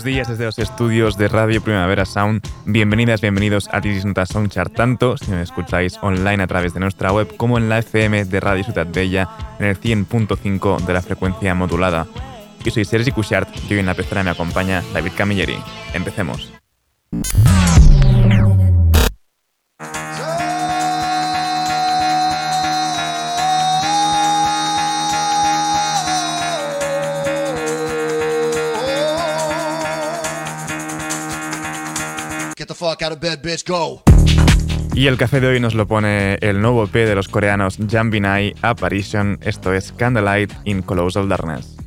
Buenos días desde los estudios de Radio Primavera Sound. Bienvenidas, bienvenidos a Tiris Nota Soundchart, tanto si me escucháis online a través de nuestra web como en la FM de Radio Ciudad Bella en el 100.5 de la frecuencia modulada. Yo soy Sergi Cushart y hoy en la pecera me acompaña David Camilleri. Empecemos. Y el café de hoy nos lo pone el nuevo EP de los coreanos Jambinai Apparition, esto es Candlelight in Colossal Darkness.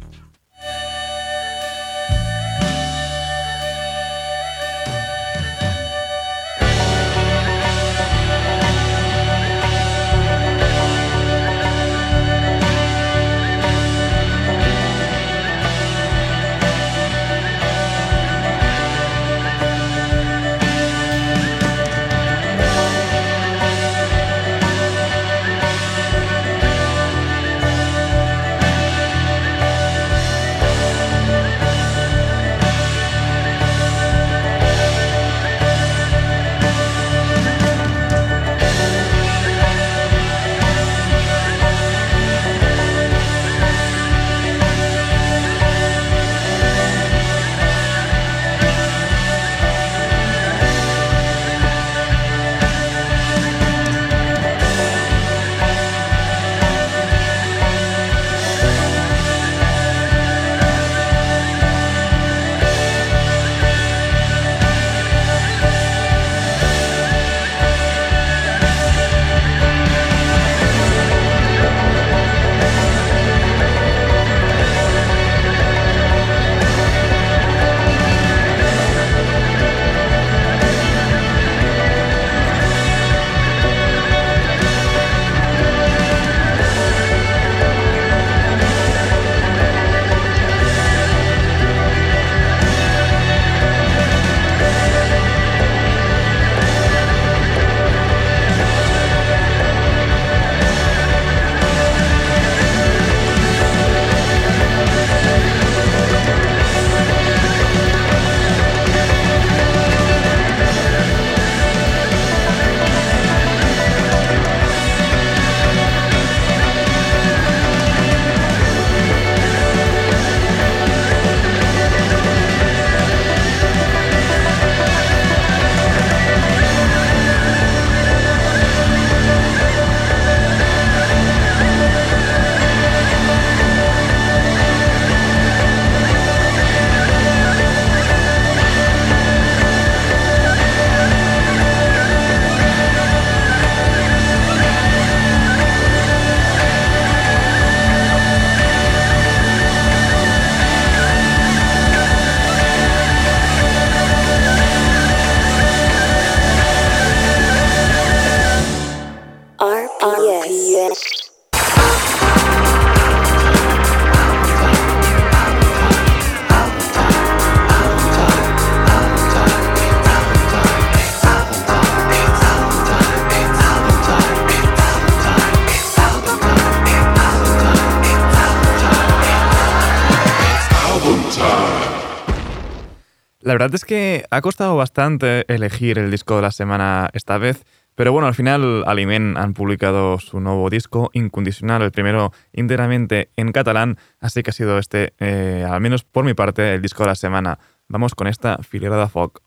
Es que ha costado bastante elegir el disco de la semana esta vez, pero bueno, al final Alimen han publicado su nuevo disco, Incondicional, el primero íntegramente en catalán, así que ha sido este, eh, al menos por mi parte, el disco de la semana. Vamos con esta filera de folk.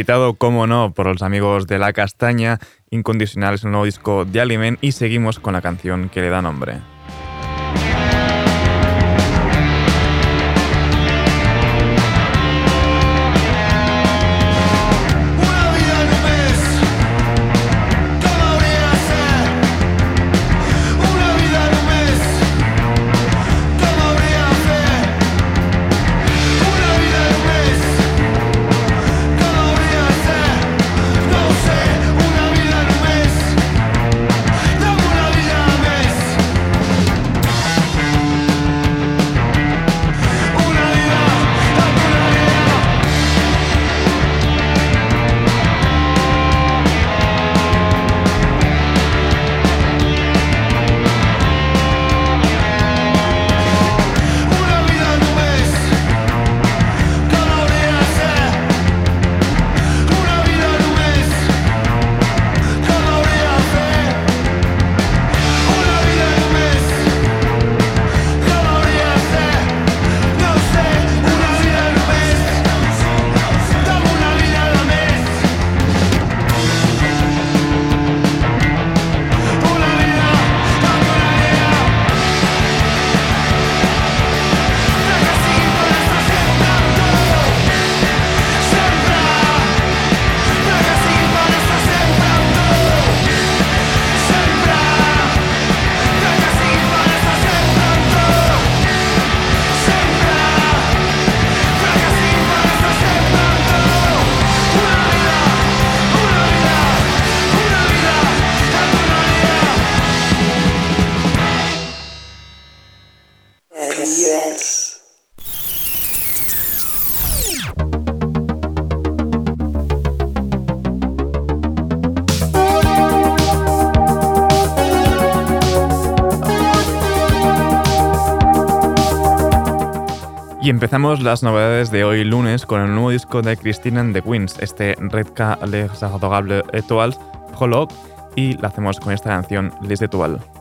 Editado, como no, por los amigos de La Castaña, Incondicional es un nuevo disco de Aliment y seguimos con la canción que le da nombre. Empezamos las novedades de hoy lunes con el nuevo disco de Christine and the Queens, este Redka Les Adorables Étoiles Prologue, y lo hacemos con esta canción Les Étoiles.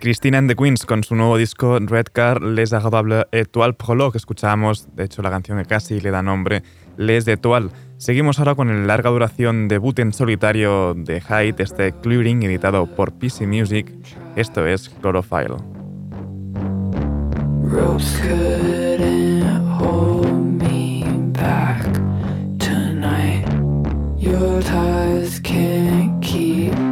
Cristina and the Queens con su nuevo disco Red Car Les Agradables Étoiles Prologue. Escuchamos, de hecho, la canción que casi le da nombre, Les Étoiles. Seguimos ahora con el larga duración debut en solitario de Hyde, este Clearing, editado por PC Music. Esto es Chlorophylle. Your ties can't keep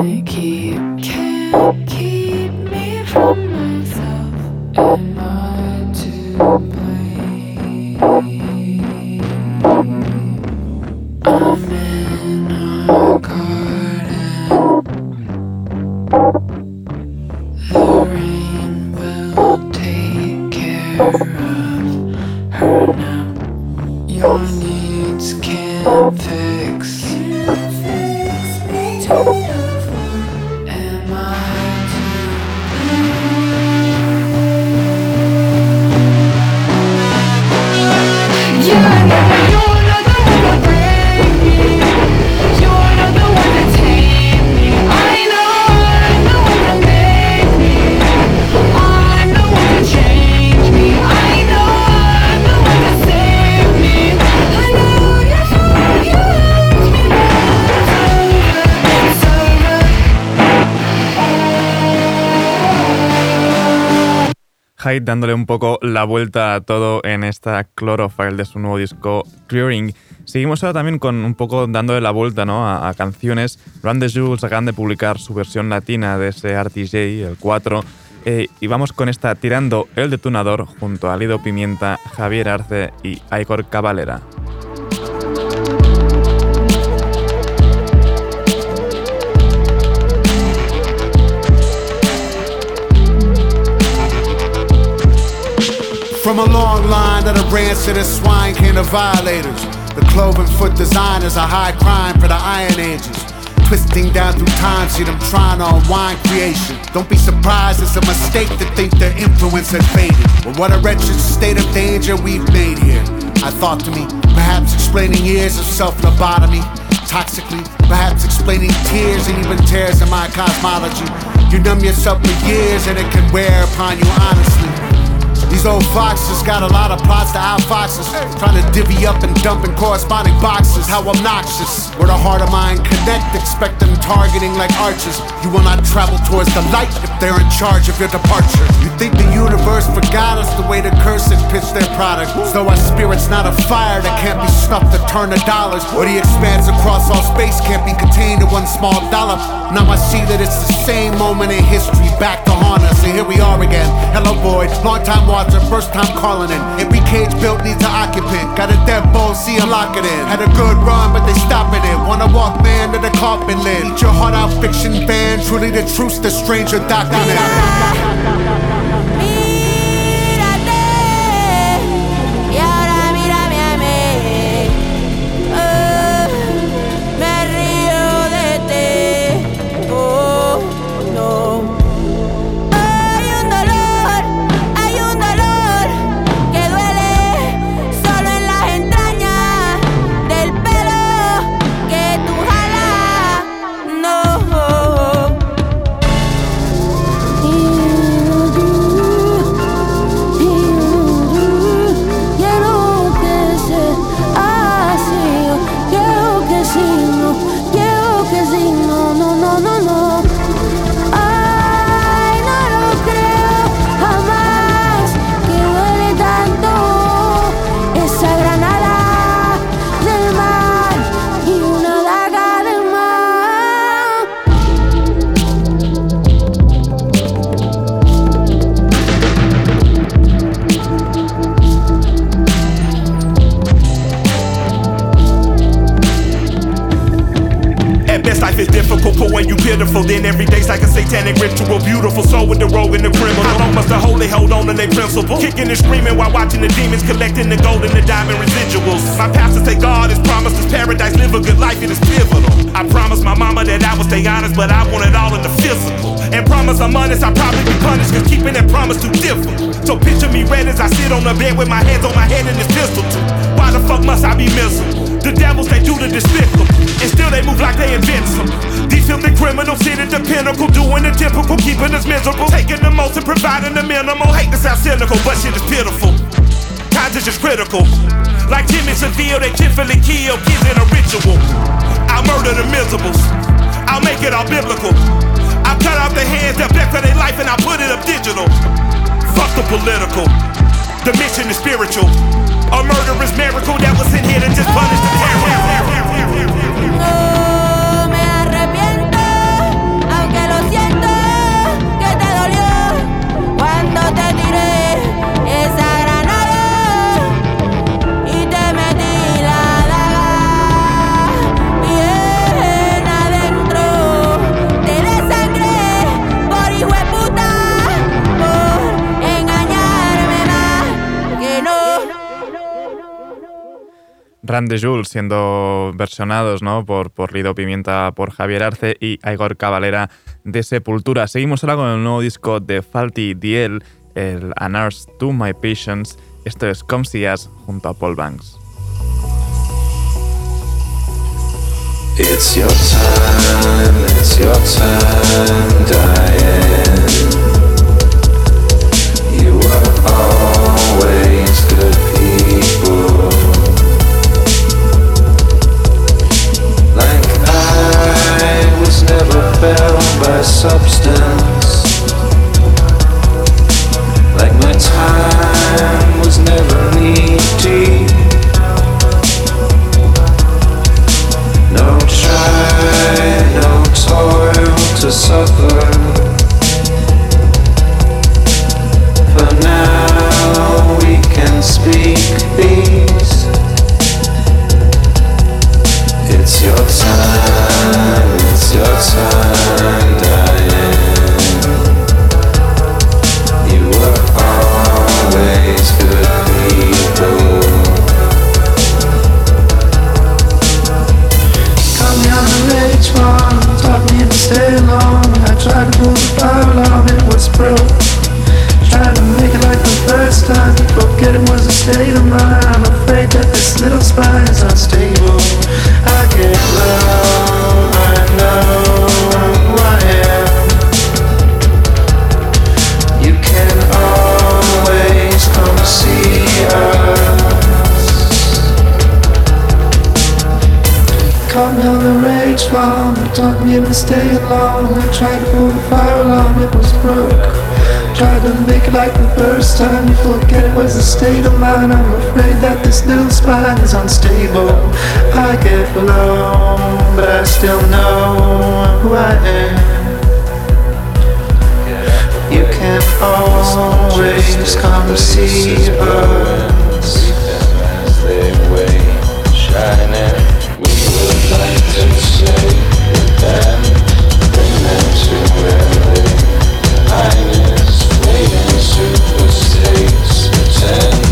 keep, can't keep me from. Dándole un poco la vuelta a todo en esta Chlorophylle de su nuevo disco Clearing. Seguimos ahora también con un poco dándole la vuelta ¿no? a, canciones. Run the Jules acaban de publicar su versión latina de ese RTJ, el 4. Eh, y vamos con esta Tirando el Detonador junto a Lido Pimienta, Javier Arce y Igor Cavalera. From a long line of the rancid and swine kind of violators. The cloven foot designers are high crime for the Iron Ages. Twisting down through time, see them trying to unwind creation. Don't be surprised, it's a mistake to think their influence had faded. Well, what a wretched state of danger we've made here. I thought to me, perhaps explaining years of self lobotomy, toxically, perhaps explaining tears and even tears in my cosmology. You numb yourself for years and it can wear upon you honestly. These old foxes got a lot of plots to outfoxes. Trying to divvy up and dump in corresponding boxes. How obnoxious. Where the heart of mine connect, expect them targeting like archers. You will not travel towards the light if they're in charge of your departure. You think the universe forgot us the way the cursed pitch their product. So our spirit's not a fire that can't be snuffed to turn to dollars. Or the expanse across all space can't be contained in one small dollop. Now I see that it's the same moment in history back to haunt us. And here we are again. Hello, void. Long time watching watcher, first time calling in. Every cage built needs an occupant. Got a deadbolt, see him lock it in. Had a good run, but they stopping it. Wanna walk man to the coffin lid. Eat your heart out, fiction fan. Truly the truth, the stranger document. Satanic ritual. Beautiful soul with the rogue and the criminal. Must the holy hold on to their principle? Kicking and screaming while watching the demons collecting the gold and the diamond residuals. My pastor say God has promised us paradise, live a good life, it is pivotal. I promised my mama that I would stay honest, but I want it all in the physical. And promise I'm honest, I'll probably be punished, cause keeping that promise too difficult. So picture me red as I sit on the bed with my hands on my head and this pistol too. Why the fuck must I be miserable? The devils, they do the despicable. And still they move like they invincible. These filthy criminals sit at the pinnacle, doing the typical, keeping us miserable. Taking the most and providing the minimal. Hate to sound cynical, but shit is pitiful. Times is just critical. Like Jimmy Savile, they cheerfully kill kids in a ritual. I'll murder the miserables. I'll make it all biblical. I'll cut off the hands that for their life and I'll put it up digital. Fuck the political. The mission is spiritual. A murderous miracle that was in here to just punish the terror. Rand de Jules siendo versionados ¿no? por, por Lido Pimienta, por Javier Arce y Igor Cavalera de Sepultura. Seguimos ahora con el nuevo disco de Falty Diel, el Anars to My Patience. Esto es Come See Us junto a Paul Banks. Never by substance. Like my time was never needy. No try, no toil to suffer. For now we can speak peace. It's your time your time, Diane. You were always good people. Caught me on the rage farm, taught me to stay long. I tried to pull the fire alarm, it was broke. Tried to make it like the first time, forget it was a state of mind. I'm afraid that this little spine is unstable. I Taught me to stay alone I tried to pull the fire alarm, it was broke Tried to make it like the first time. You forget it was a state of mind. I'm afraid that this little spine is unstable. I get blown, but I still know who I am. You can always come see us. As they wait, shining to say them, bring them to where to the states.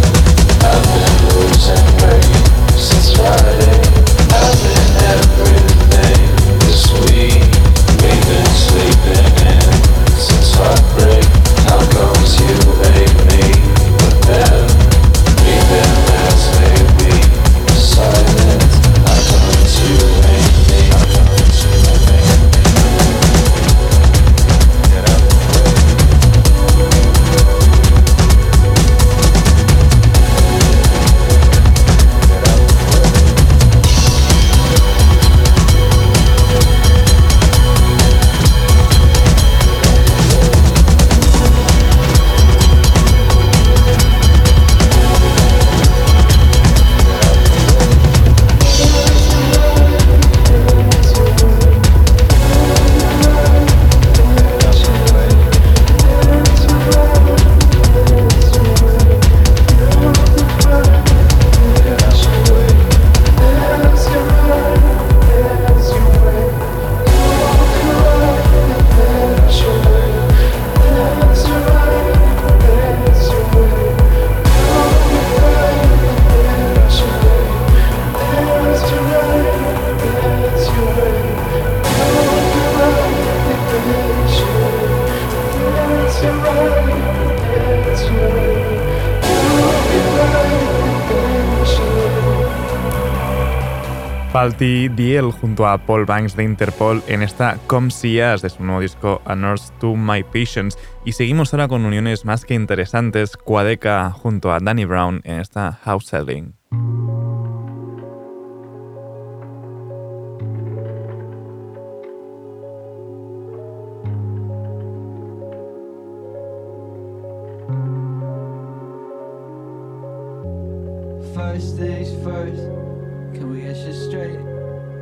Palti Diel junto a Paul Banks de Interpol en esta Come See Us de su nuevo disco A Nurse to My Patients. Y seguimos ahora con uniones más que interesantes, Quadeca junto a Danny Brown en esta House Selling.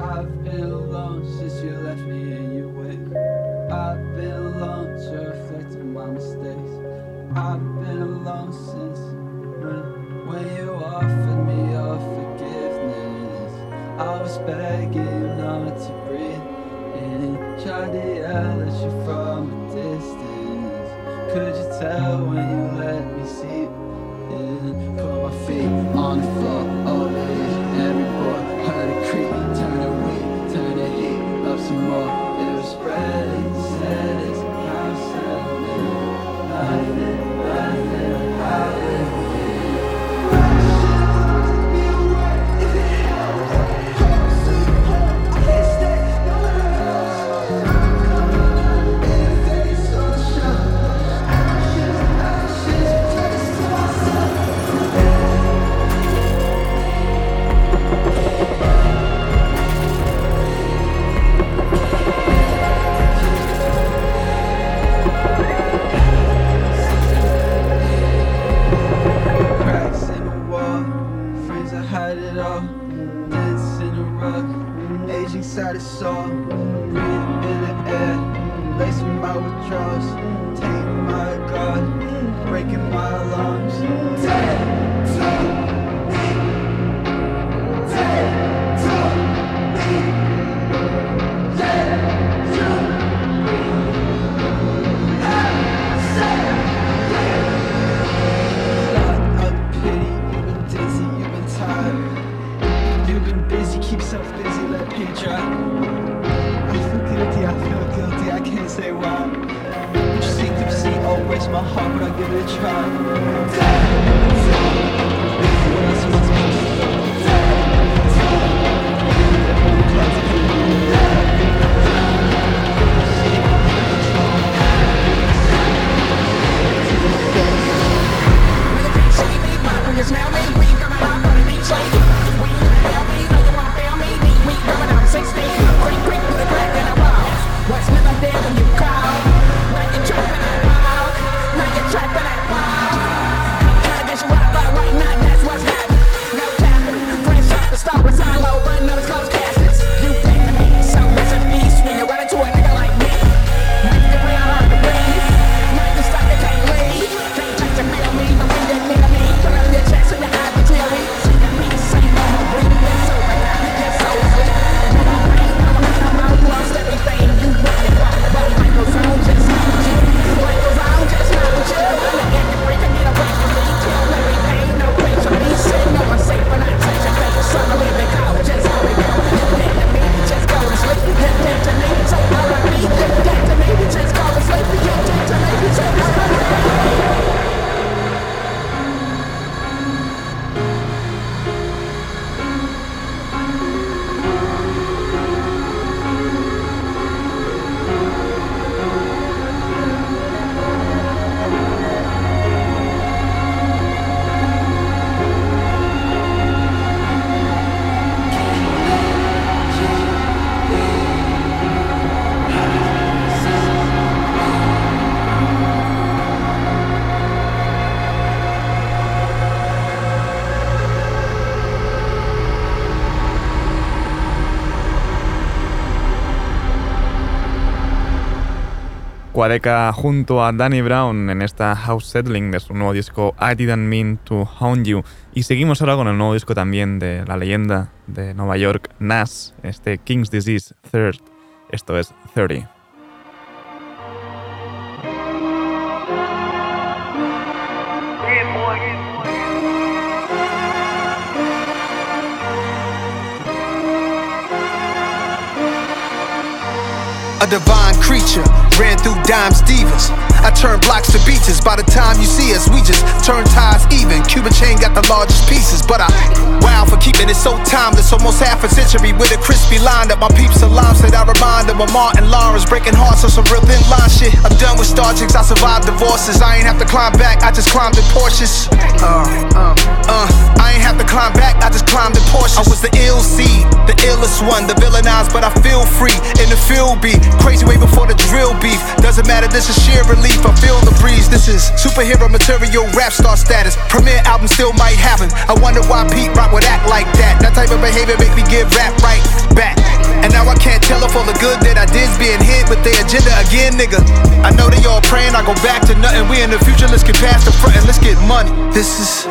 I've been alone since you left me in your wake. I've been alone to reflect on my mistakes. I've been alone since when, when you offered me your forgiveness. I was begging not to breathe in Tried to yell at you from a distance. Could you tell when you let me see in Put my feet on you. Junto a Danny Brown en esta House Settling de su nuevo disco I Didn't Mean to Hound You. Y seguimos ahora con el nuevo disco también de la leyenda de Nueva York, Nas, este King's Disease Third. Esto es 30. a divine creature. Ran through dimes, divas. I turned blocks to beaches. By the time you see us, we just turn ties even. Cuban chain got the largest pieces, but I wow for keeping it so timeless. Almost half a century with a crispy line that my peeps alive said I remind them of Martin Lawrence breaking hearts on some real thin line shit. I'm done with star chicks. I survived divorces. I ain't have to climb back. I just climbed in Porsches. Uh, uh, uh. I ain't have to climb back. I just climbed in Porsches. I was the ill seed, the illest one, the villainized, but I feel free in the field beat. Crazy way before the drill beef. Doesn't matter, this is sheer relief. I feel the breeze. This is superhero material, rap star status. Premiere album still might happen. I wonder why Pete Rock would act like that. That type of behavior make me give rap right back. And now I can't tell if all the good that I did's being hit with their agenda again, nigga. I know they all praying I go back to nothing. We in the future, let's get past the front and let's get money. This is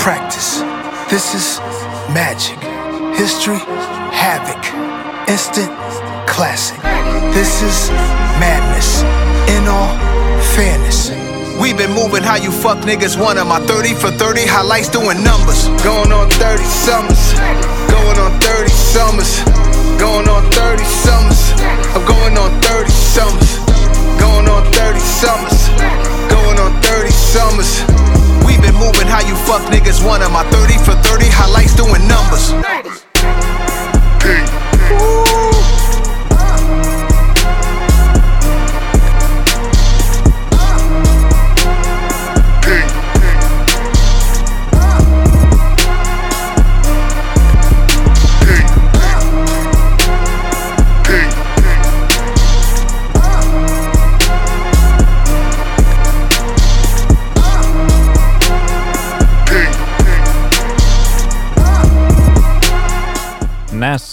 practice. This is magic. History, havoc. Instant classic. This is madness. In all fairness. We been moving how you fuck niggas one of My 30 for 30 highlights doing numbers. Going on 30 summers. Going on 30 summers. Going on 30 summers. I'm going on 30 summers. Going on 30 summers. Going on 30 summers. We been moving how you fuck niggas one of My 30 for 30 highlights doing numbers. Ooh.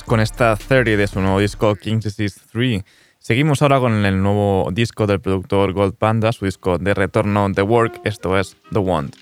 Con esta 30 de su nuevo disco King Disease 3. Seguimos ahora con el nuevo disco del productor Gold Panda, su disco de retorno The Work, esto es The Want.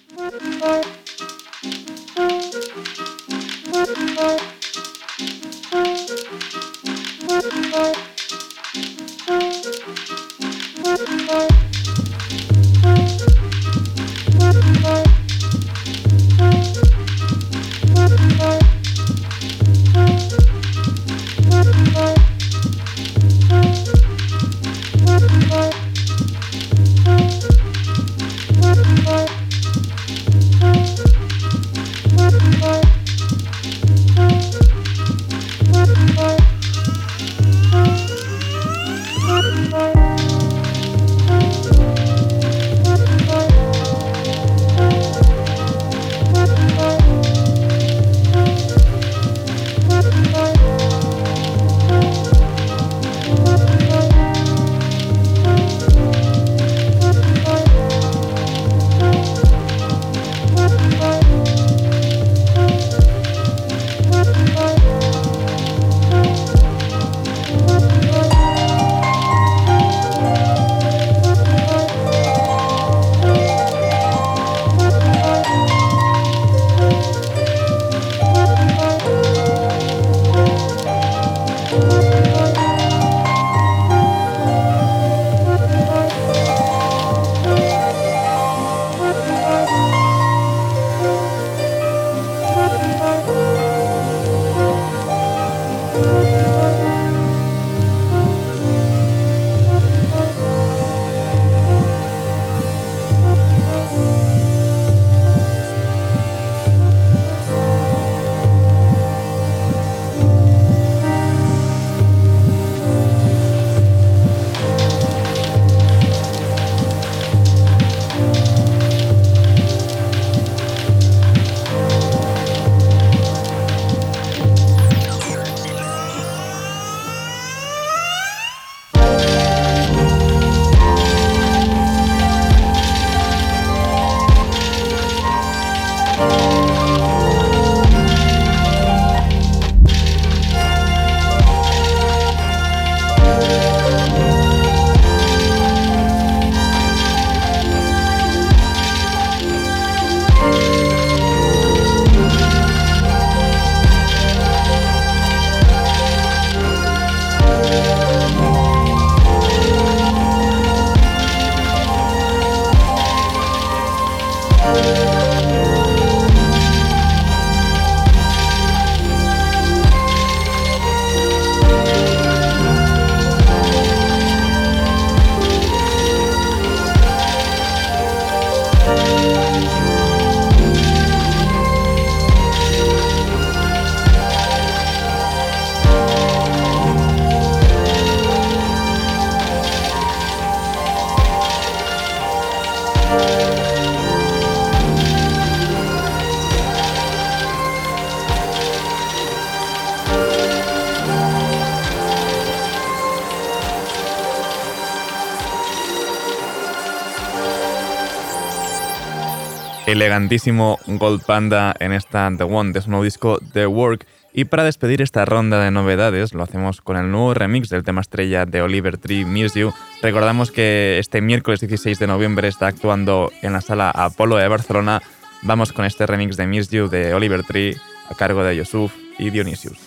Elegantísimo Gold Panda en esta The One de su nuevo disco The Work. Y para despedir esta ronda de novedades, lo hacemos con el nuevo remix del tema estrella de Oliver Tree, Miss You. Recordamos que este miércoles 16 de noviembre está actuando en la sala Apolo de Barcelona. Vamos con este remix de Miss You de Oliver Tree a cargo de Yusuf y Dionysius.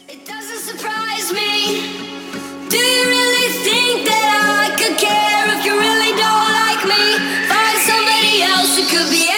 could be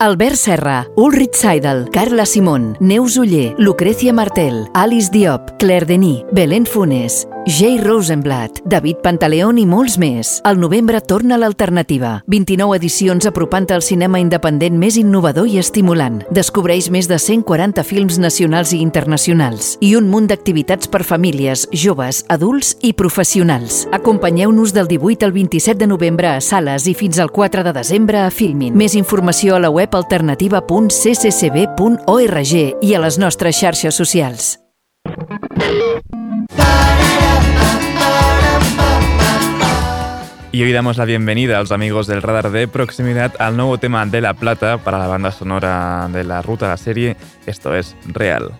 Albert Serra, Ulrich Seidel, Carla Simón, Neus Uller, Lucrecia Martel, Alice Diop, Claire Denis, Belén Funes, Jay Rosenblatt, David Pantaleón i molts més. Al novembre torna l'alternativa. 29 edicions apropant al cinema independent més innovador i estimulant. Descobreix més de 140 films nacionals i internacionals i un munt d'activitats per famílies, joves, adults i professionals. Acompanyeu-nos del 18 al 27 de novembre a sales i fins al 4 de desembre a Filmin. Més informació a la web alternativa.cccb.org i a les nostres xarxes socials. Y hoy damos la bienvenida a los amigos del radar de proximidad al nuevo tema de La Plata para la banda sonora de la ruta de la serie. Esto es Real.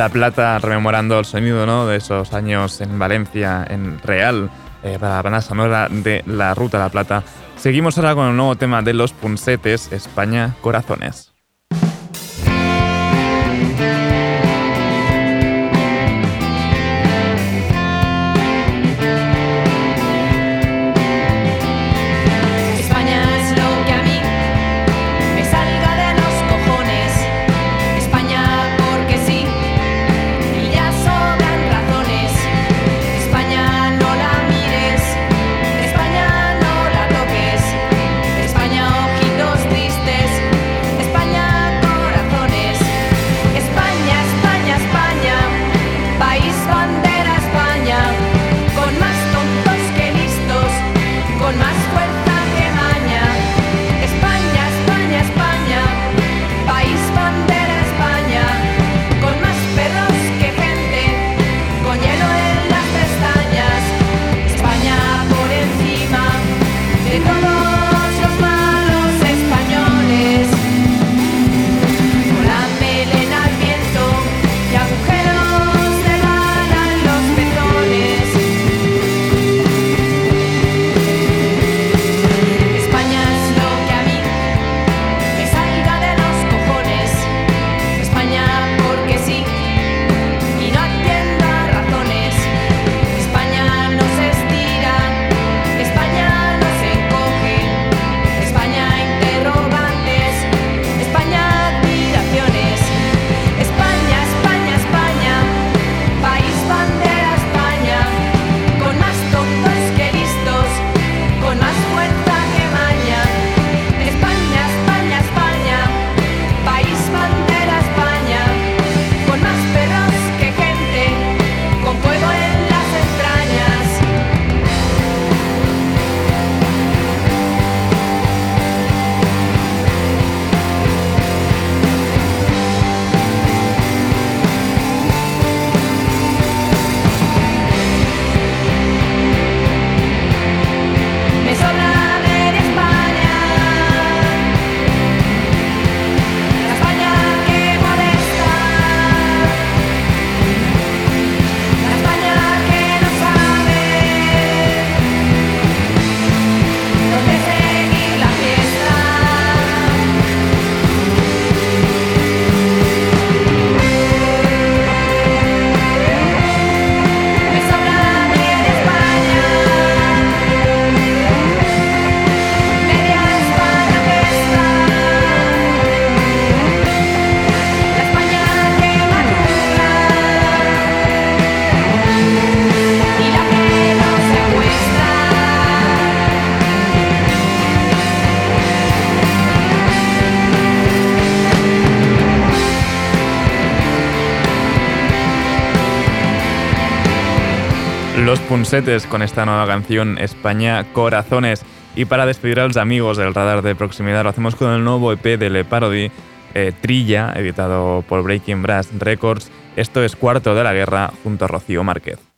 La Plata rememorando el sonido ¿no? de esos años en Valencia, en Real, eh, para la banda sonora de La Ruta La Plata. Seguimos ahora con el nuevo tema de Los Punsetes, España Corazones. Los Punsetes con esta nueva canción España Corazones. Y para despedir a los amigos del radar de proximidad, lo hacemos con el nuevo EP de Le Parody, eh, Trilla, editado por Breaking Brass Records. Esto es Cuarto de la Guerra junto a Rocío Márquez.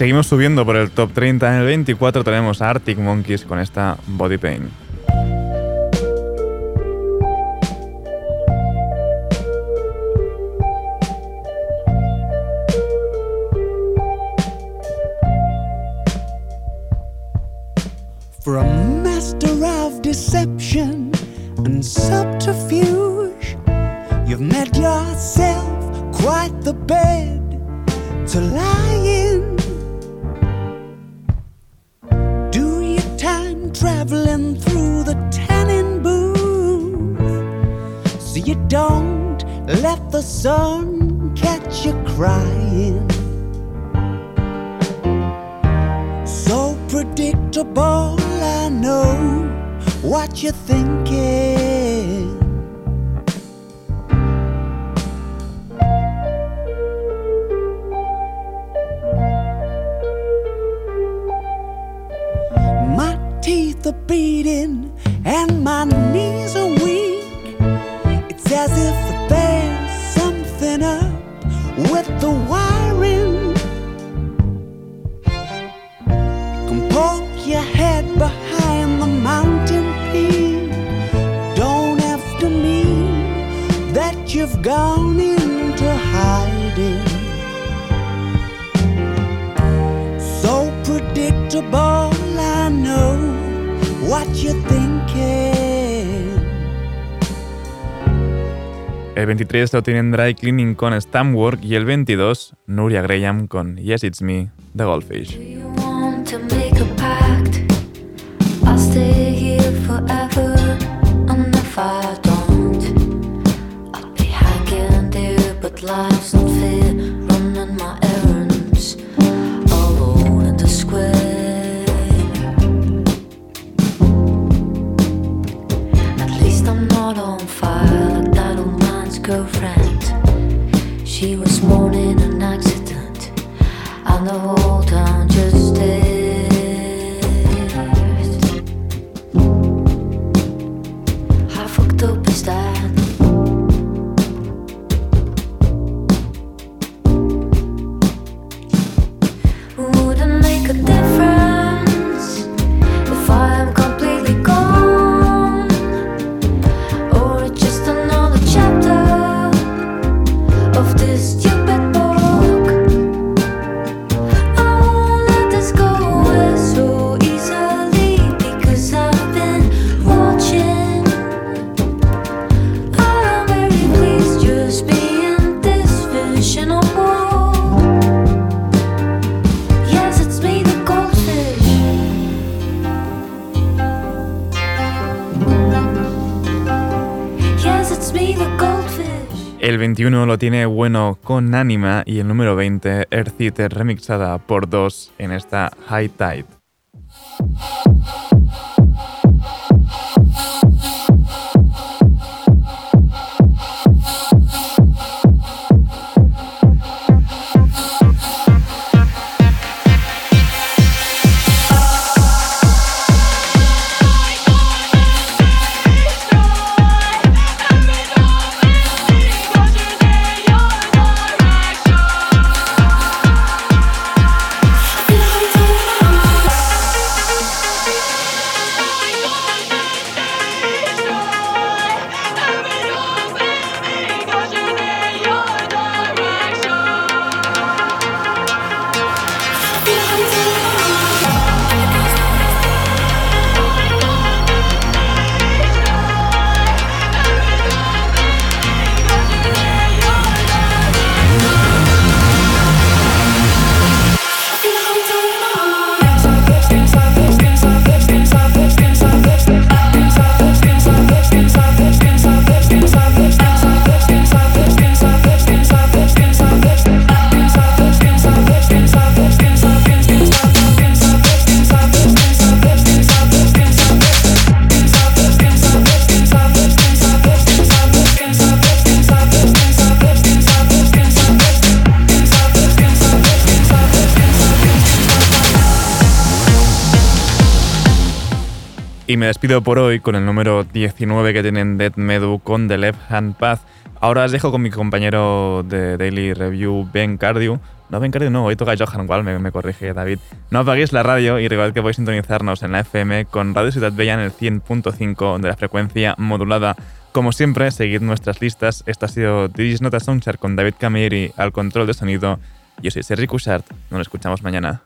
Seguimos subiendo por el top 30. En el 24 tenemos a Arctic Monkeys con esta Body Pain. A master of deception and subterfuge, you've made yourself quite the bed to lie in. Traveling through the tanning booth so you don't let the sun catch you crying. So predictable, I know what you're thinking. 23 lo tienen Dry Cleaning con Stamwork y el 22 Nuria Graham con Yes It's Me, The Goldfish. 21 lo tiene bueno con Anima y el número 20 Earth Eater remixada por dos en esta High Tide. Y me despido por hoy con el número 19 que tienen Dead Medu con The Left Hand Path. Ahora os dejo con mi compañero de Daily Review, Ben Cardio. No, Ben Cardio no, hoy toca Johan Wall, me, me corrige David. No apaguéis la radio y recordad que podéis sintonizarnos en la FM con Radio Ciudad Bella en el 100.5 de la frecuencia modulada. Como siempre, seguid nuestras listas. Esta ha sido Digis Nota Soundchart con David Camilleri al control de sonido. Yo soy Sergi Cushart. Nos escuchamos mañana.